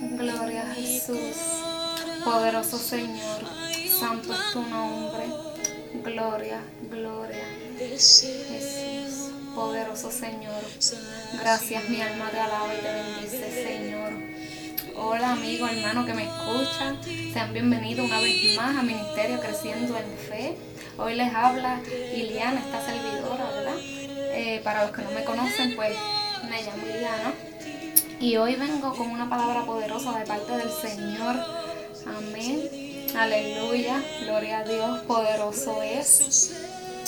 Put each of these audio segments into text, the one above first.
Gloria a Jesús. Poderoso Señor. Santo es tu nombre. Gloria, gloria. Jesús. Poderoso Señor. Gracias, mi alma te alaba y te bendice, Señor. Hola amigo, hermano que me escuchan. Sean bienvenidos una vez más a Ministerio Creciendo en Fe. Hoy les habla Iliana, esta servidora, ¿verdad? Eh, para los que no me conocen, pues me llamo Iliana. Y hoy vengo con una palabra poderosa de parte del Señor. Amén. Aleluya. Gloria a Dios. Poderoso es.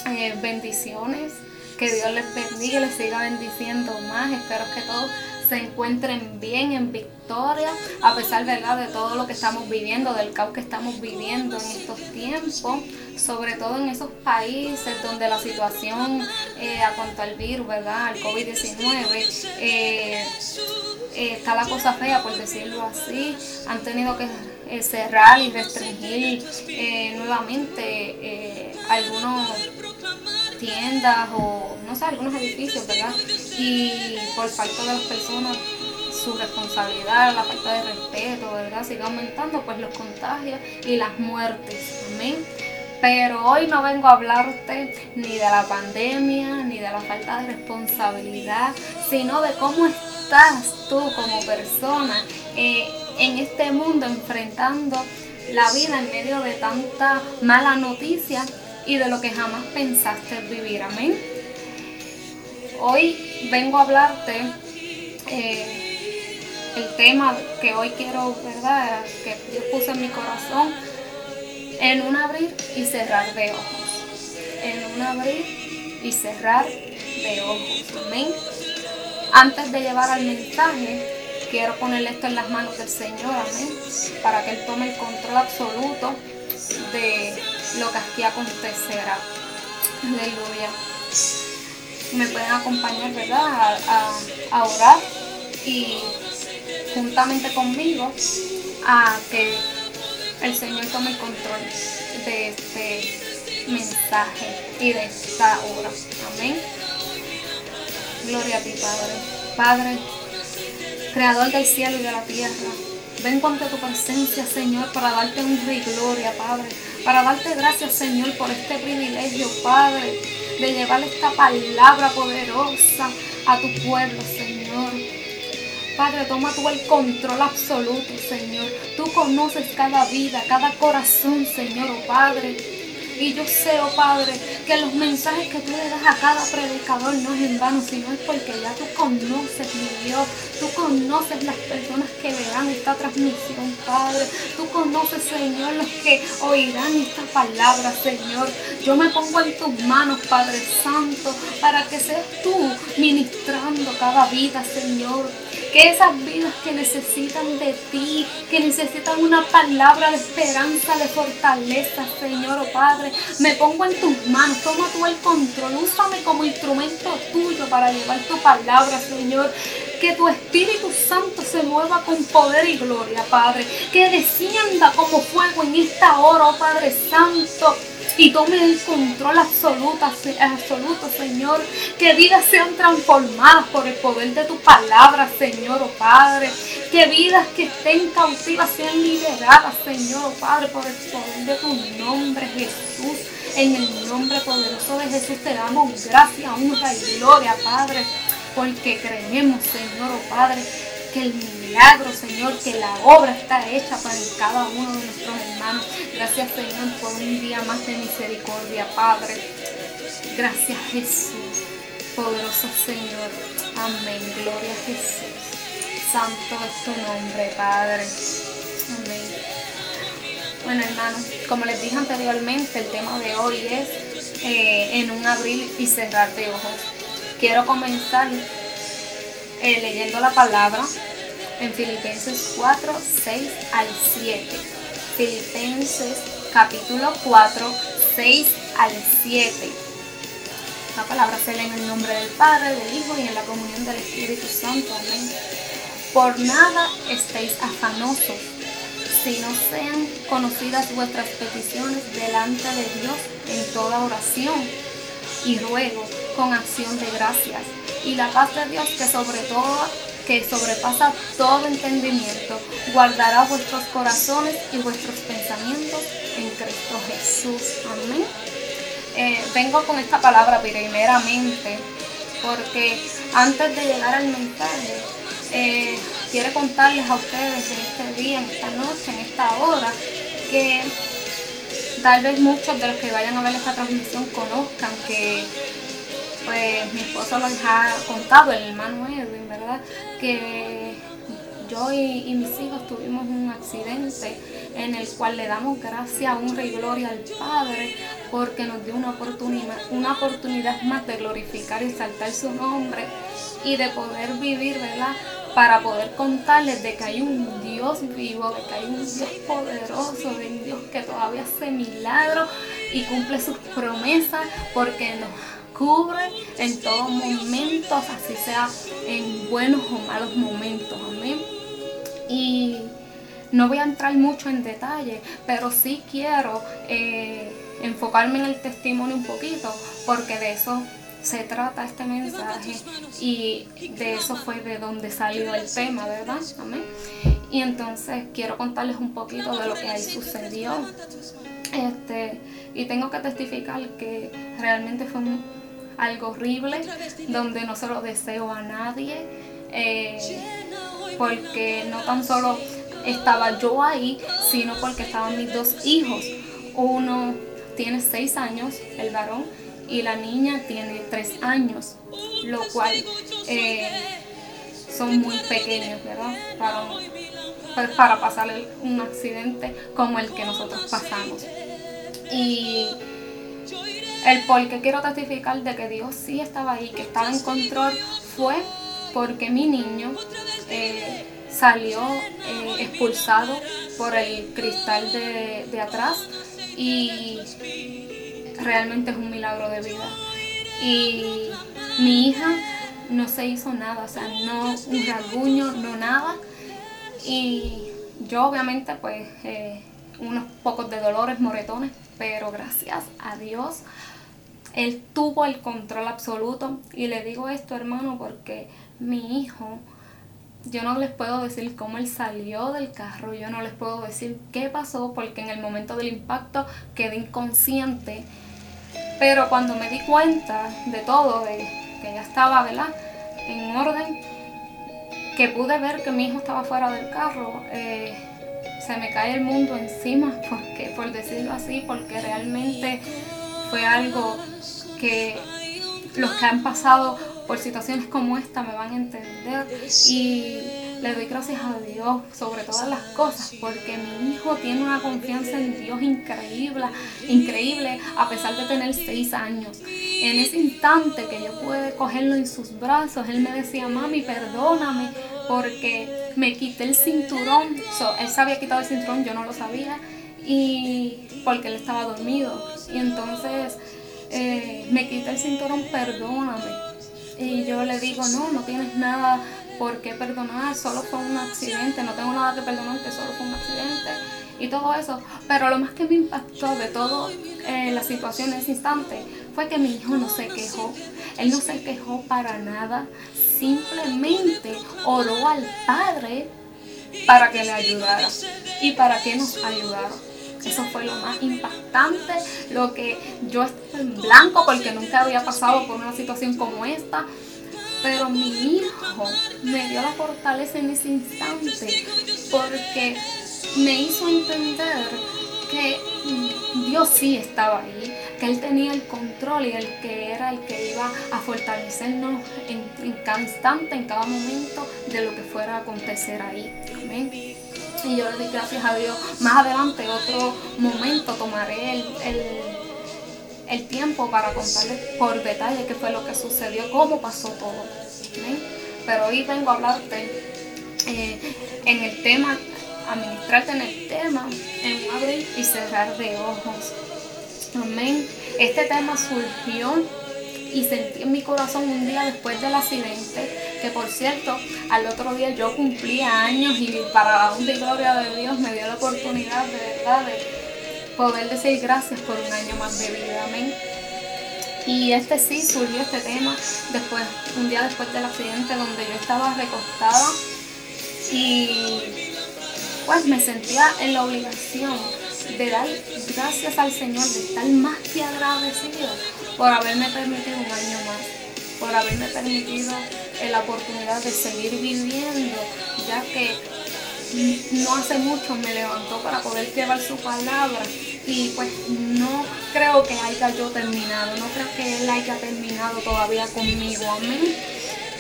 Eh, bendiciones. Que Dios les bendiga y les siga bendiciendo más. Espero que todos se encuentren bien en victoria, a pesar ¿verdad? de todo lo que estamos viviendo, del caos que estamos viviendo en estos tiempos, sobre todo en esos países donde la situación eh, a cuanto al virus, ¿verdad? al COVID-19, eh, eh, está la cosa fea, por decirlo así. Han tenido que eh, cerrar y restringir eh, nuevamente algunas tiendas o, no sé, algunos edificios, ¿verdad? Y por falta de las personas, su responsabilidad, la falta de respeto, ¿verdad? Sigue aumentando pues los contagios y las muertes. Amén. Pero hoy no vengo a hablarte ni de la pandemia, ni de la falta de responsabilidad, sino de cómo estás tú como persona eh, en este mundo enfrentando la vida en medio de tanta mala noticia y de lo que jamás pensaste vivir. Amén. Hoy vengo a hablarte eh, el tema que hoy quiero, ¿verdad? Que Dios puso en mi corazón en un abrir y cerrar de ojos. En un abrir y cerrar de ojos. Amén. Antes de llevar al mensaje, quiero ponerle esto en las manos del Señor, amén, para que Él tome el control absoluto de lo que aquí acontecerá. Aleluya. Me pueden acompañar, ¿verdad? A, a orar y juntamente conmigo a que el Señor tome el control de este mensaje y de esta obra. Amén. Gloria a ti, Padre. Padre, Creador del cielo y de la tierra. Vengo ante tu presencia, Señor, para darte honra y gloria, Padre. Para darte gracias, Señor, por este privilegio, Padre, de llevar esta palabra poderosa a tu pueblo, Señor. Padre, toma tú el control absoluto, Señor. Tú conoces cada vida, cada corazón, Señor, oh Padre. Y yo sé, oh Padre, que los mensajes que tú le das a cada predicador no es en vano, sino es porque ya tú conoces, mi Dios. Tú conoces las personas que verán esta transmisión, Padre. Tú conoces, Señor, los que oirán esta palabra, Señor. Yo me pongo en tus manos, Padre Santo, para que seas tú ministrando cada vida, Señor. Que esas vidas que necesitan de ti, que necesitan una palabra de esperanza, de fortaleza, Señor, oh Padre, me pongo en tus manos, toma tú el control, úsame como instrumento tuyo para llevar tu palabra, Señor. Que tu Espíritu Santo se mueva con poder y gloria, Padre. Que descienda como fuego en esta hora, oh Padre Santo y tome el control absoluto, absoluto, Señor. Que vidas sean transformadas por el poder de tu palabra, Señor, oh Padre. Que vidas que estén cautivas sean liberadas, Señor, oh Padre, por el poder de tu nombre, Jesús. En el nombre poderoso de Jesús te damos gracias, honra y gloria, Padre. Porque creemos, Señor, oh Padre, que el milagro, Señor, que la obra está hecha para cada uno de nuestros hermanos. Gracias, Señor, por un día más de misericordia, Padre. Gracias, Jesús. Poderoso Señor. Amén. Gloria a Jesús. Santo es tu nombre, Padre. Amén. Bueno, hermanos, como les dije anteriormente, el tema de hoy es eh, en un abrir y cerrar de ojos. Quiero comenzar eh, leyendo la palabra en Filipenses 4, 6 al 7. Filipenses capítulo 4, 6 al 7. La palabra se lee en el nombre del Padre, del Hijo y en la comunión del Espíritu Santo. Amén. Por nada estéis afanosos, si no sean conocidas vuestras peticiones delante de Dios en toda oración y ruego con acción de gracias. Y la paz de Dios que sobre todo que sobrepasa todo entendimiento, guardará vuestros corazones y vuestros pensamientos en Cristo Jesús. Amén. Eh, vengo con esta palabra primeramente porque antes de llegar al mensaje, eh, quiero contarles a ustedes en este día, en esta noche, en esta hora, que tal vez muchos de los que vayan a ver esta transmisión conozcan que pues mi esposo les ha contado, el hermano Edwin, ¿verdad? Que yo y, mis hijos tuvimos un accidente en el cual le damos gracias, honra y gloria al Padre porque nos dio una oportunidad, una oportunidad más de glorificar y exaltar su nombre y de poder vivir, ¿verdad? Para poder contarles de que hay un Dios vivo, de que hay un Dios poderoso, de un Dios que todavía hace milagros y cumple sus promesas porque nos cubre en todos momentos, así sea en buenos o malos momentos. Amén. Y no voy a entrar mucho en detalle, pero sí quiero eh, enfocarme en el testimonio un poquito, porque de eso se trata este mensaje y de eso fue de donde salió el tema, ¿verdad? Amén. Y entonces quiero contarles un poquito de lo que ahí sucedió. Este, y tengo que testificar que realmente fue un, algo horrible, donde no se lo deseo a nadie, eh, porque no tan solo estaba yo ahí, sino porque estaban mis dos hijos. Uno tiene seis años, el varón, y la niña tiene tres años, lo cual eh, son muy pequeños, ¿verdad? Para, pues, para pasar un accidente como el que nosotros pasamos. Y el por qué quiero testificar de que Dios sí estaba ahí, que estaba en control, fue porque mi niño eh, salió eh, expulsado por el cristal de, atrás y realmente es un milagro de vida. Y mi hija no se hizo nada, o sea, no un rasguño, no nada. Y yo obviamente pues eh, unos pocos de dolores, moretones, pero gracias a Dios él tuvo el control absoluto. Y le digo esto, hermano, porque mi hijo, yo no les puedo decir cómo él salió del carro, yo no les puedo decir qué pasó, porque en el momento del impacto quedé inconsciente. Pero cuando me di cuenta de todo, de que ya estaba, ¿verdad? En orden, que pude ver que mi hijo estaba fuera del carro, eh, se me cae el mundo encima, porque, por decirlo así, porque realmente fue algo que los que han pasado por situaciones como esta me van a entender y le doy gracias a Dios sobre todas las cosas porque mi hijo tiene una confianza en Dios increíble, increíble a pesar de tener seis años. En ese instante que yo pude cogerlo en sus brazos, él me decía, mami, perdóname porque me quité el cinturón. él se había quitado el cinturón, yo no lo sabía y porque él estaba dormido. Y entonces eh, me quita el cinturón, perdóname. Y yo le digo, no, no tienes nada por qué perdonar, solo fue un accidente, no tengo nada que perdonarte, solo fue un accidente y todo eso. Pero lo más que me impactó de todo eh, la situación en ese instante fue que mi hijo no se quejó. Él no se quejó para nada, simplemente oró al Padre para que le ayudara y para que nos ayudara. Eso fue lo más impactante, lo que yo estoy en blanco porque nunca había pasado por una situación como esta. Pero mi hijo me dio la fortaleza en ese instante porque me hizo entender que Dios sí estaba ahí, que Él tenía el control y el que era el que iba a fortalecernos en, en cada instante, en cada momento de lo que fuera a acontecer ahí. Amén. Y yo le doy gracias a Dios. Más adelante, otro momento, tomaré el, tiempo para contarles por detalle qué fue lo que sucedió, cómo pasó todo. Pero hoy vengo a hablarte eh, en el tema, administrarte en el tema, en abrir y cerrar de ojos. Amén. Este tema surgió y sentí en mi corazón un día después del accidente que por cierto, al otro día yo cumplía años y para la gloria de Dios me dio la oportunidad de verdad de poder decir gracias por un año más de vida, amén. Y este sí surgió este tema después, un día después del accidente donde yo estaba recostada y pues me sentía en la obligación de dar gracias al Señor, de estar más que agradecido por haberme permitido un año más, por haberme permitido la oportunidad de seguir viviendo, ya que no hace mucho me levantó para poder llevar su palabra y pues no creo que haya yo terminado, no creo que Él haya terminado todavía conmigo, amén.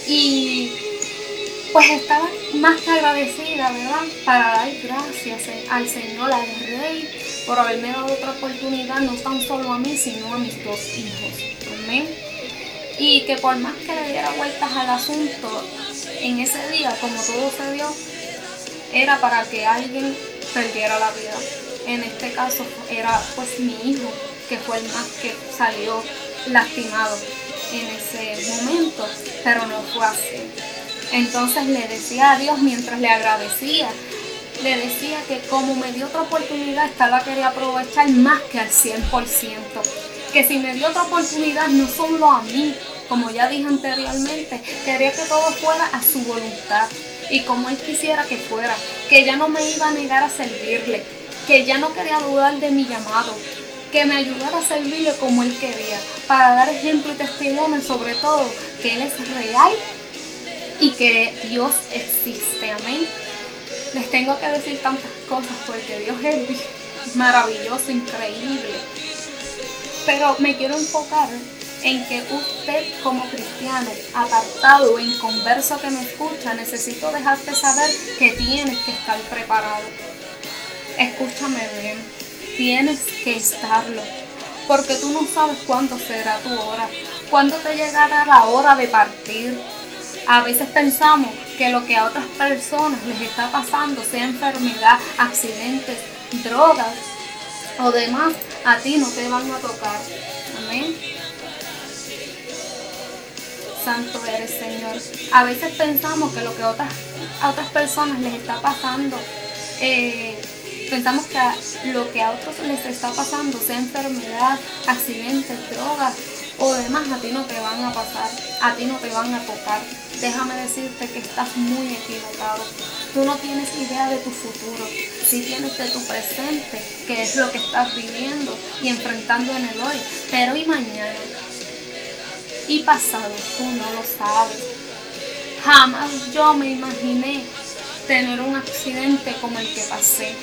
Y pues estaba más que agradecida, ¿verdad? Para dar gracias al Señor, al Rey, por haberme dado otra oportunidad, no tan solo a mí, sino a mis dos hijos. Amén. Y que por más que le diera vueltas al asunto, en ese día, como todo se dio, era para que alguien perdiera la vida. En este caso era pues mi hijo, que fue el más que salió lastimado en ese momento, pero no fue así. Entonces le decía a Dios mientras le agradecía, le decía que como me dio otra oportunidad, esta la quería aprovechar más que al 100%. Que si me dio otra oportunidad, no solo a mí, como ya dije anteriormente, quería que todo fuera a su voluntad y como Él quisiera que fuera, que ya no me iba a negar a servirle, que ya no quería dudar de mi llamado, que me ayudara a servirle como Él quería, para dar ejemplo y testimonio sobre todo que Él es real y que Dios existe, amén. Les tengo que decir tantas cosas porque Dios es maravilloso, increíble. Pero me quiero enfocar en que usted como cristiano, apartado en converso que me escucha, necesito dejarte saber que tienes que estar preparado. Escúchame bien, tienes que estarlo, porque tú no sabes cuándo será tu hora, cuándo te llegará la hora de partir. A veces pensamos que lo que a otras personas les está pasando, sea enfermedad, accidentes, drogas o demás, a ti no te van a tocar. Amén santo eres, Señor. A veces pensamos que lo que otras, a otras personas les está pasando, eh, pensamos que lo que a otros les está pasando, sea enfermedad, accidentes, drogas o demás, a ti no te van a pasar, a ti no te van a tocar. Déjame decirte que estás muy equivocado. Tú no tienes idea de tu futuro, sí tienes de tu presente, que es lo que estás viviendo y enfrentando en el hoy, pero y mañana y pasado tú no lo sabes. Jamás yo me imaginé tener un accidente como el que pasé.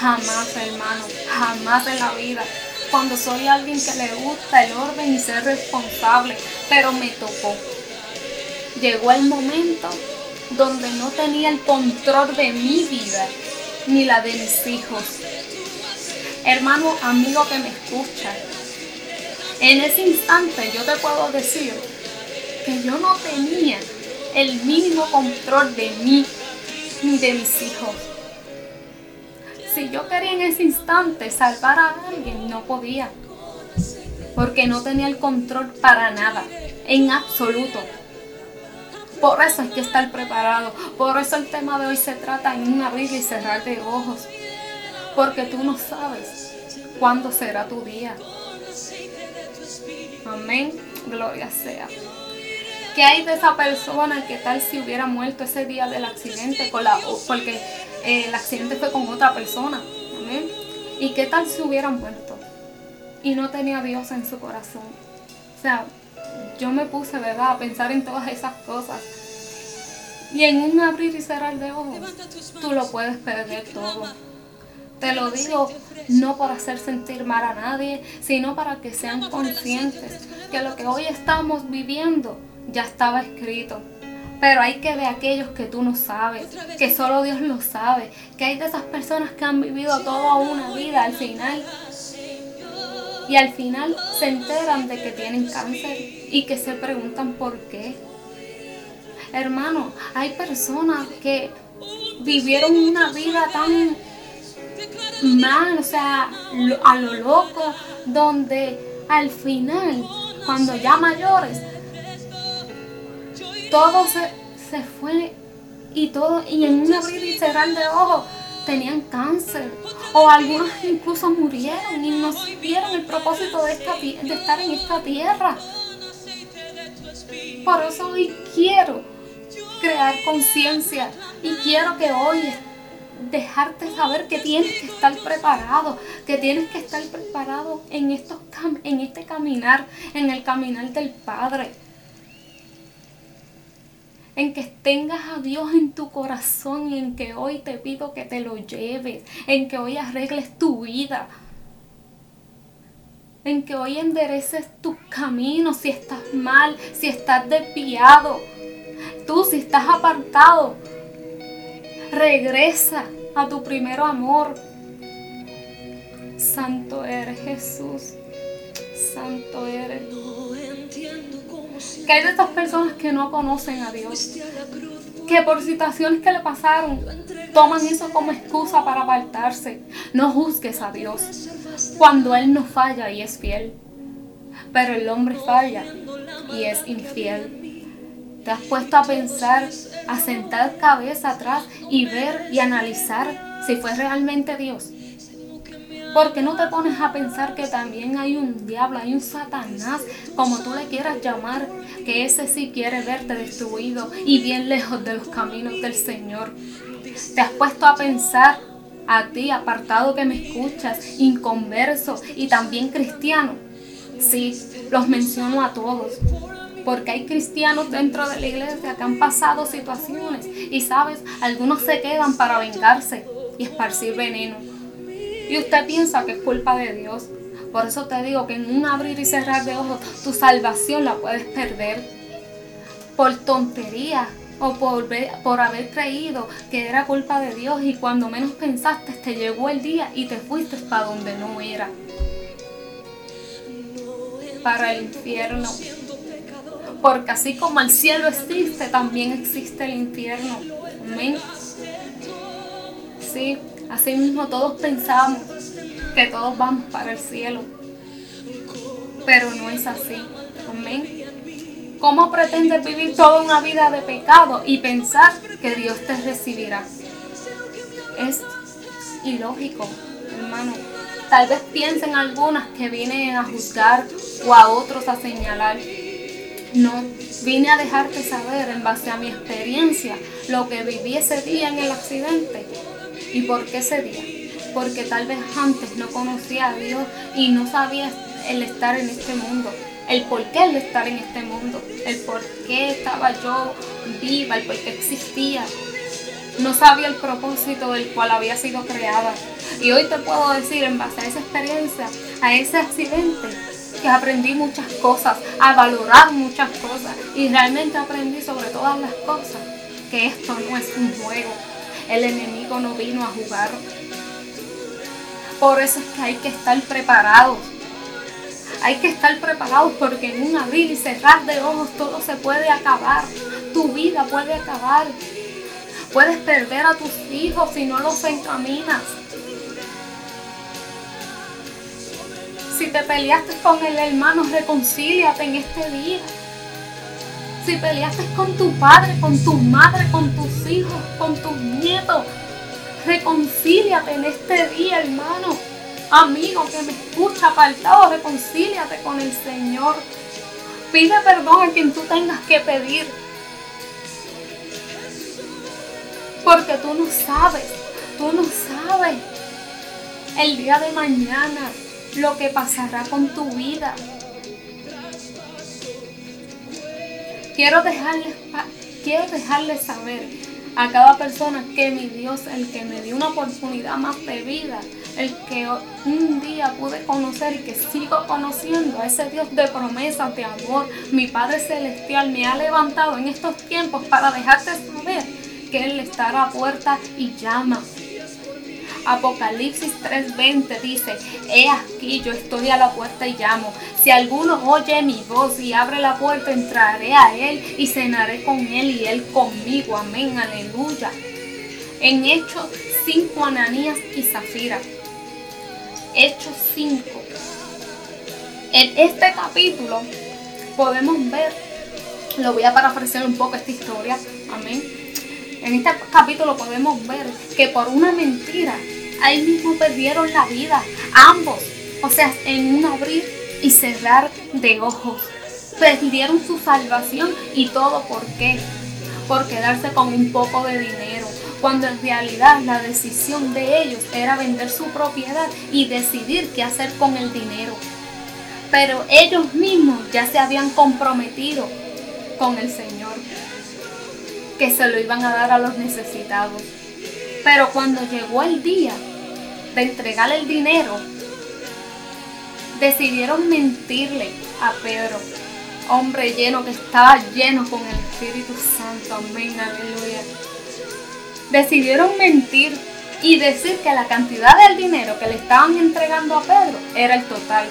Jamás, hermano, jamás en la vida. Cuando soy alguien que le gusta el orden y ser responsable, pero me tocó. Llegó el momento donde no tenía el control de mi vida ni la de mis hijos. Hermano, amigo que me escucha, en ese instante yo te puedo decir que yo no tenía el mínimo control de mí ni de mis hijos. Si yo quería en ese instante salvar a alguien, no podía. Porque no tenía el control para nada, en absoluto. Por eso hay que estar preparado. Por eso el tema de hoy se trata en un abrir y cerrar de ojos. Porque tú no sabes cuándo será tu día. Amén. Gloria sea. ¿Qué hay de esa persona? ¿Qué tal si hubiera muerto ese día del accidente? Con la, porque eh, el accidente fue con otra persona. Amén. ¿Y qué tal si hubiera muerto? Y no tenía Dios en su corazón. O sea, yo me puse, ¿verdad?, a pensar en todas esas cosas. Y en un abrir y cerrar de ojos, tú lo puedes perder todo. Te lo digo no por hacer sentir mal a nadie, sino para que sean conscientes que lo que hoy estamos viviendo ya estaba escrito. Pero hay que ver aquellos que tú no sabes, que solo Dios lo sabe, que hay de esas personas que han vivido toda una vida al final y al final se enteran de que tienen cáncer y que se preguntan por qué. Hermano, hay personas que vivieron una vida tan mal, o sea, a lo loco, donde al final, cuando ya mayores, todo se, fue y todo, y en un abrir y cerrar de ojos, tenían cáncer o algunos incluso murieron y no vieron el propósito de, esta, de estar en esta tierra. Por eso hoy quiero crear conciencia y quiero que hoy dejarte saber que tienes que estar preparado, que tienes que estar preparado en, estos en este caminar, en el caminar del Padre. En que tengas a Dios en tu corazón y en que hoy te pido que te lo lleves, en que hoy arregles tu vida, en que hoy endereces tus caminos si estás mal, si estás desviado. Tú si estás apartado, regresa a tu primer amor. Santo eres Jesús. Santo eres. Que hay de estas personas que no conocen a Dios. Que por situaciones que le pasaron toman eso como excusa para apartarse. No juzgues a Dios cuando Él no falla y es fiel. Pero el hombre falla y es infiel. ¿Te has puesto a pensar, a sentar cabeza atrás y ver y analizar si fue realmente Dios? Porque no te pones a pensar que también hay un diablo, hay un Satanás, como tú le quieras llamar, que ese sí quiere verte destruido y bien lejos de los caminos del Señor? Te has puesto a pensar a ti, apartado que me escuchas, inconverso y también cristiano. Sí, los menciono a todos, porque hay cristianos dentro de la iglesia que han pasado situaciones y sabes, algunos se quedan para vengarse y esparcir veneno. Y usted piensa que es culpa de Dios. Por eso te digo que en un abrir y cerrar de ojos tu salvación la puedes perder por tonterías o por, por haber creído que era culpa de Dios y cuando menos pensaste te llegó el día y te fuiste para donde no era. Para el infierno. Porque así como el cielo existe, también existe el infierno. Amén. Sí, así mismo todos pensamos que todos vamos para el cielo. Pero no es así. Amén. ¿Cómo pretendes vivir toda una vida de pecado y pensar que Dios te recibirá? Es ilógico, hermano. Tal vez piensen algunas que vienen a juzgar o a otros a señalar. No, vine a dejarte saber en base a mi experiencia lo que viví ese día en el accidente. ¿Y por qué ese día? Porque tal vez antes no conocía a Dios y no sabía el estar en este mundo, el por qué el estar en este mundo, el por qué estaba yo viva, el por qué existía. No sabía el propósito del cual había sido creada. Y hoy te puedo decir, en base a esa experiencia, a ese accidente, que aprendí muchas cosas, a valorar muchas cosas y realmente aprendí sobre todas las cosas que esto no es un juego. El enemigo no vino a jugar. Por eso es que hay que estar preparados. Hay que estar preparados porque en un abrir y cerrar de ojos todo se puede acabar. Tu vida puede acabar. Puedes perder a tus hijos si no los encaminas. Si te peleaste con el hermano, reconcíliate en este día. Si peleaste con tu padre, con tu madre, con tus hijos, con tus nietos, reconcíliate en este día, hermano. Amigo que me escucha apartado, reconcíliate con el Señor. Pide perdón a quien tú tengas que pedir. Porque tú no sabes, tú no sabes el día de mañana lo que pasará con tu vida. Quiero dejarles, quiero dejarles saber a cada persona que mi Dios, el que me dio una oportunidad más de vida, el que un día pude conocer y que sigo conociendo a ese Dios de promesas, de amor, mi Padre Celestial me ha levantado en estos tiempos para dejarte saber que Él está a la puerta y llama. Apocalipsis 3:20 dice, he aquí yo estoy a la puerta y llamo. Si alguno oye mi voz y abre la puerta, entraré a él y cenaré con él y él conmigo. Amén, aleluya. En Hechos 5, Ananías y Zafira. Hechos 5. En este capítulo podemos ver, lo voy a parafrasear un poco esta historia, amén en este capítulo podemos ver que por una mentira, ahí mismo perdieron la vida, ambos. O sea, en un abrir y cerrar de ojos. Perdieron su salvación y todo por qué? Por quedarse con un poco de dinero, cuando en realidad la decisión de ellos era vender su propiedad y decidir qué hacer con el dinero. Pero ellos mismos ya se habían comprometido con el Señor, que se lo iban a dar a los necesitados. Pero cuando llegó el día de entregar el dinero, decidieron mentirle a Pedro, hombre lleno que estaba lleno con el Espíritu Santo. Amén, aleluya. Decidieron mentir y decir que la cantidad del dinero que le estaban entregando a Pedro era el total.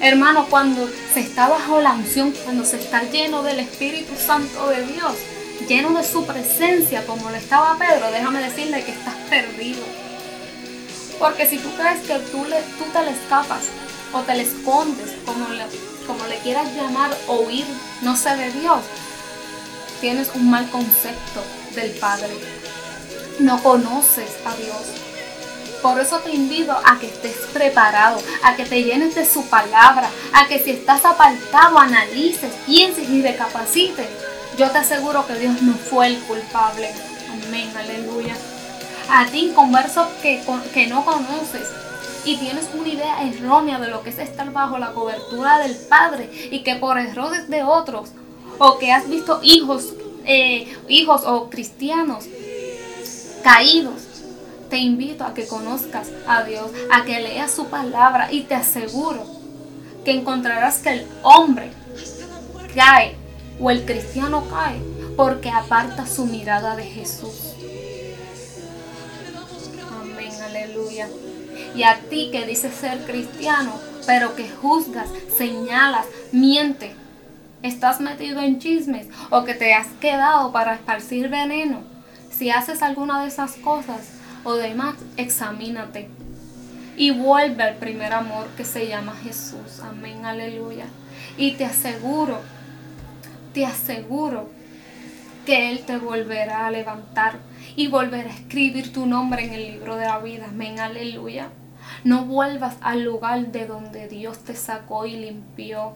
Hermano, cuando se está bajo la unción, cuando se está lleno del Espíritu Santo de Dios, lleno de su presencia como lo estaba Pedro, déjame decirle que estás perdido. Porque si tú crees que tú, le, tú te le escapas o te le escondes, como le, como le quieras llamar, o huir, no sé de Dios, tienes un mal concepto del Padre. No conoces a Dios. Por eso te invito a que estés preparado, a que te llenes de su palabra, a que si estás apartado analices, pienses y recapacites. Yo te aseguro que Dios no fue el culpable. Amén, aleluya. A ti, converso que, que no conoces, y tienes una idea errónea de lo que es estar bajo la cobertura del Padre y que por errores de otros o que has visto hijos, eh, hijos o cristianos caídos, te invito a que conozcas a Dios, a que leas su palabra y te aseguro que encontrarás que el hombre cae o el cristiano cae porque aparta su mirada de Jesús. Amén, aleluya. Y a ti que dices ser cristiano, pero que juzgas, señalas, mientes, estás metido en chismes o que te has quedado para esparcir veneno. Si haces alguna de esas cosas o demás, examínate y vuelve al primer amor que se llama Jesús. Amén, aleluya. Y te aseguro, te aseguro que Él te volverá a levantar y volverá a escribir tu nombre en el libro de la vida. Amén, aleluya. No vuelvas al lugar de donde Dios te sacó y limpió,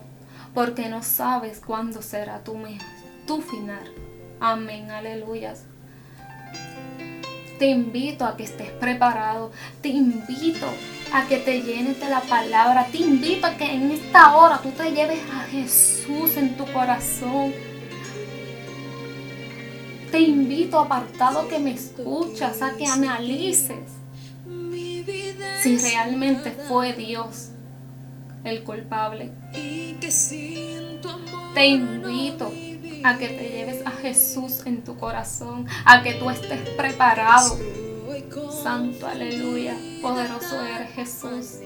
porque no sabes cuándo será tu, final. Amén, aleluya. Te invito a que estés preparado. Te invito a que te llenes de la palabra. Te invito a que en esta hora tú te lleves a Jesús en tu corazón. Te invito, apartado que me escuchas, a que analices si realmente fue Dios el culpable. Te invito a que te lleves a Jesús en tu corazón, a que tú estés preparado. Santo, aleluya, poderoso eres Jesús.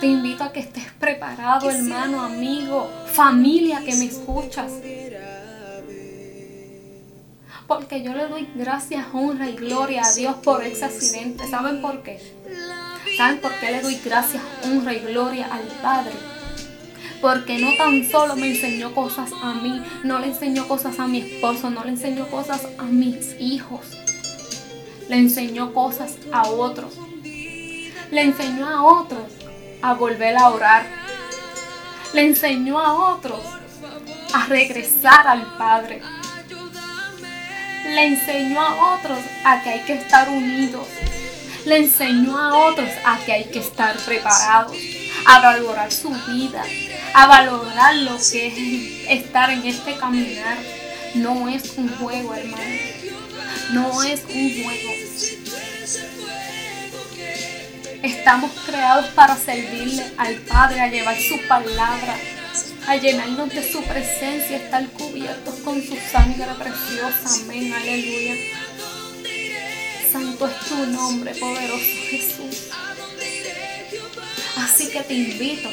Te invito a que estés preparado, hermano, amigo, familia que me escuchas. Porque yo le doy gracias, honra y gloria a Dios por ese accidente. ¿Saben por qué? ¿Saben por qué le doy gracias, honra y gloria al Padre? Porque no tan solo me enseñó cosas a mí, no le enseñó cosas a mi esposo, no le enseñó cosas a mis hijos. Le enseñó cosas a otros. Le enseñó a otros a volver a orar. Le enseñó a otros a regresar al Padre le enseñó a otros a que hay que estar unidos. Le enseñó a otros a que hay que estar preparados, a valorar su vida, a valorar lo que es estar en este caminar. No es un juego, hermano. No es un juego. Estamos creados para servirle al Padre, a llevar su palabra, a llenarnos de su presencia, estar cubiertos con su sangre preciosa. Amén, aleluya. Santo es tu nombre, poderoso Jesús. Así que te invito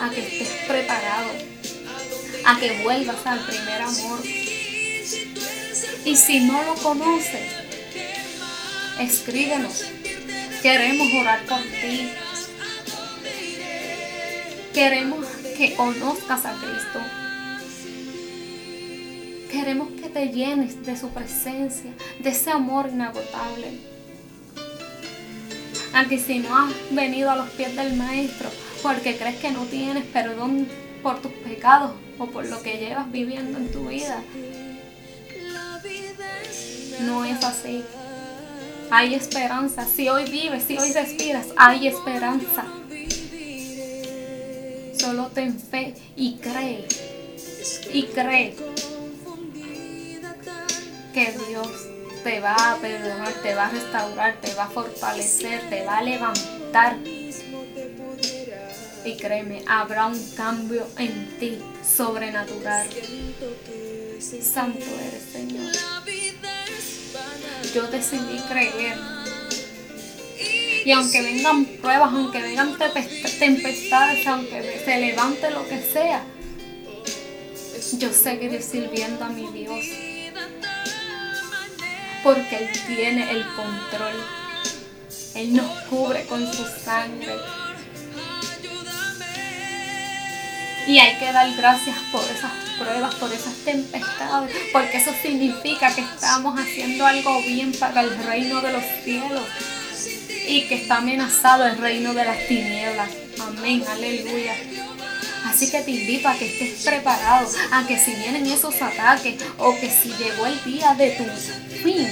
a que estés preparado, a que vuelvas al primer amor. Y si no lo conoces, escríbenos. Queremos orar por ti. Queremos que conozcas a Cristo. Queremos que te llenes de su presencia, de ese amor inagotable. Aunque si no has venido a los pies del Maestro porque crees que no tienes perdón por tus pecados o por lo que llevas viviendo en tu vida, No es así. Hay esperanza. Si hoy vives, si hoy respiras, hay esperanza. Solo ten fe y cree. Y cree que Dios te va a perdonar, te va a restaurar, te va a fortalecer, te va a levantar. Y créeme, habrá un cambio en ti sobrenatural. Santo eres, Señor. Yo decidí creer. Y aunque vengan pruebas, aunque vengan tempestades, aunque se levante lo que sea, yo seguiré sirviendo a mi Dios porque Él tiene el control. Él nos cubre con su sangre. Y hay que dar gracias por esas pruebas, por esas tempestades, porque eso significa que estamos haciendo algo bien para el reino de los cielos y que está amenazado el reino de las tinieblas. Amén, aleluya. Así que te invito a que estés preparado, a que si vienen esos ataques o que si llegó el día de tu fin,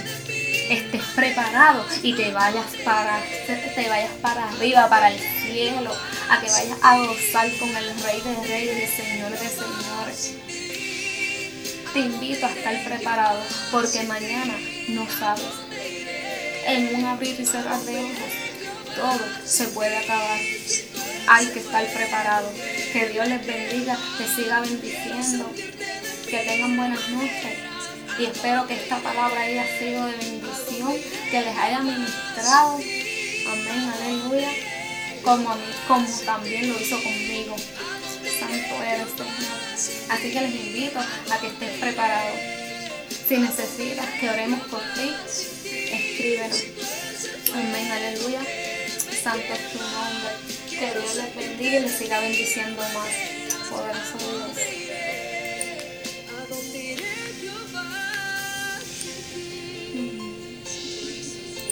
estés preparado y te vayas para, te vayas para arriba, para el cielo, a que vayas a gozar con el Rey de Reyes y Señor de Señores. Te invito a estar preparado porque mañana no sabes. En un abrir y cerrar de ojos, todo se puede acabar hay que estar preparado. Que Dios les bendiga, que siga bendiciendo, que tengan buenas noches. Y espero que esta palabra haya sido de bendición, que les haya ministrado. Amén, aleluya. Como como también lo hizo conmigo. Santo eres, Señor. Así que les invito a que estés preparado. Si necesitas que oremos por ti, escríbenos. Amén, aleluya. Santo es tu nombre. Que Dios les bendiga y les siga bendiciendo más. Poderoso Dios.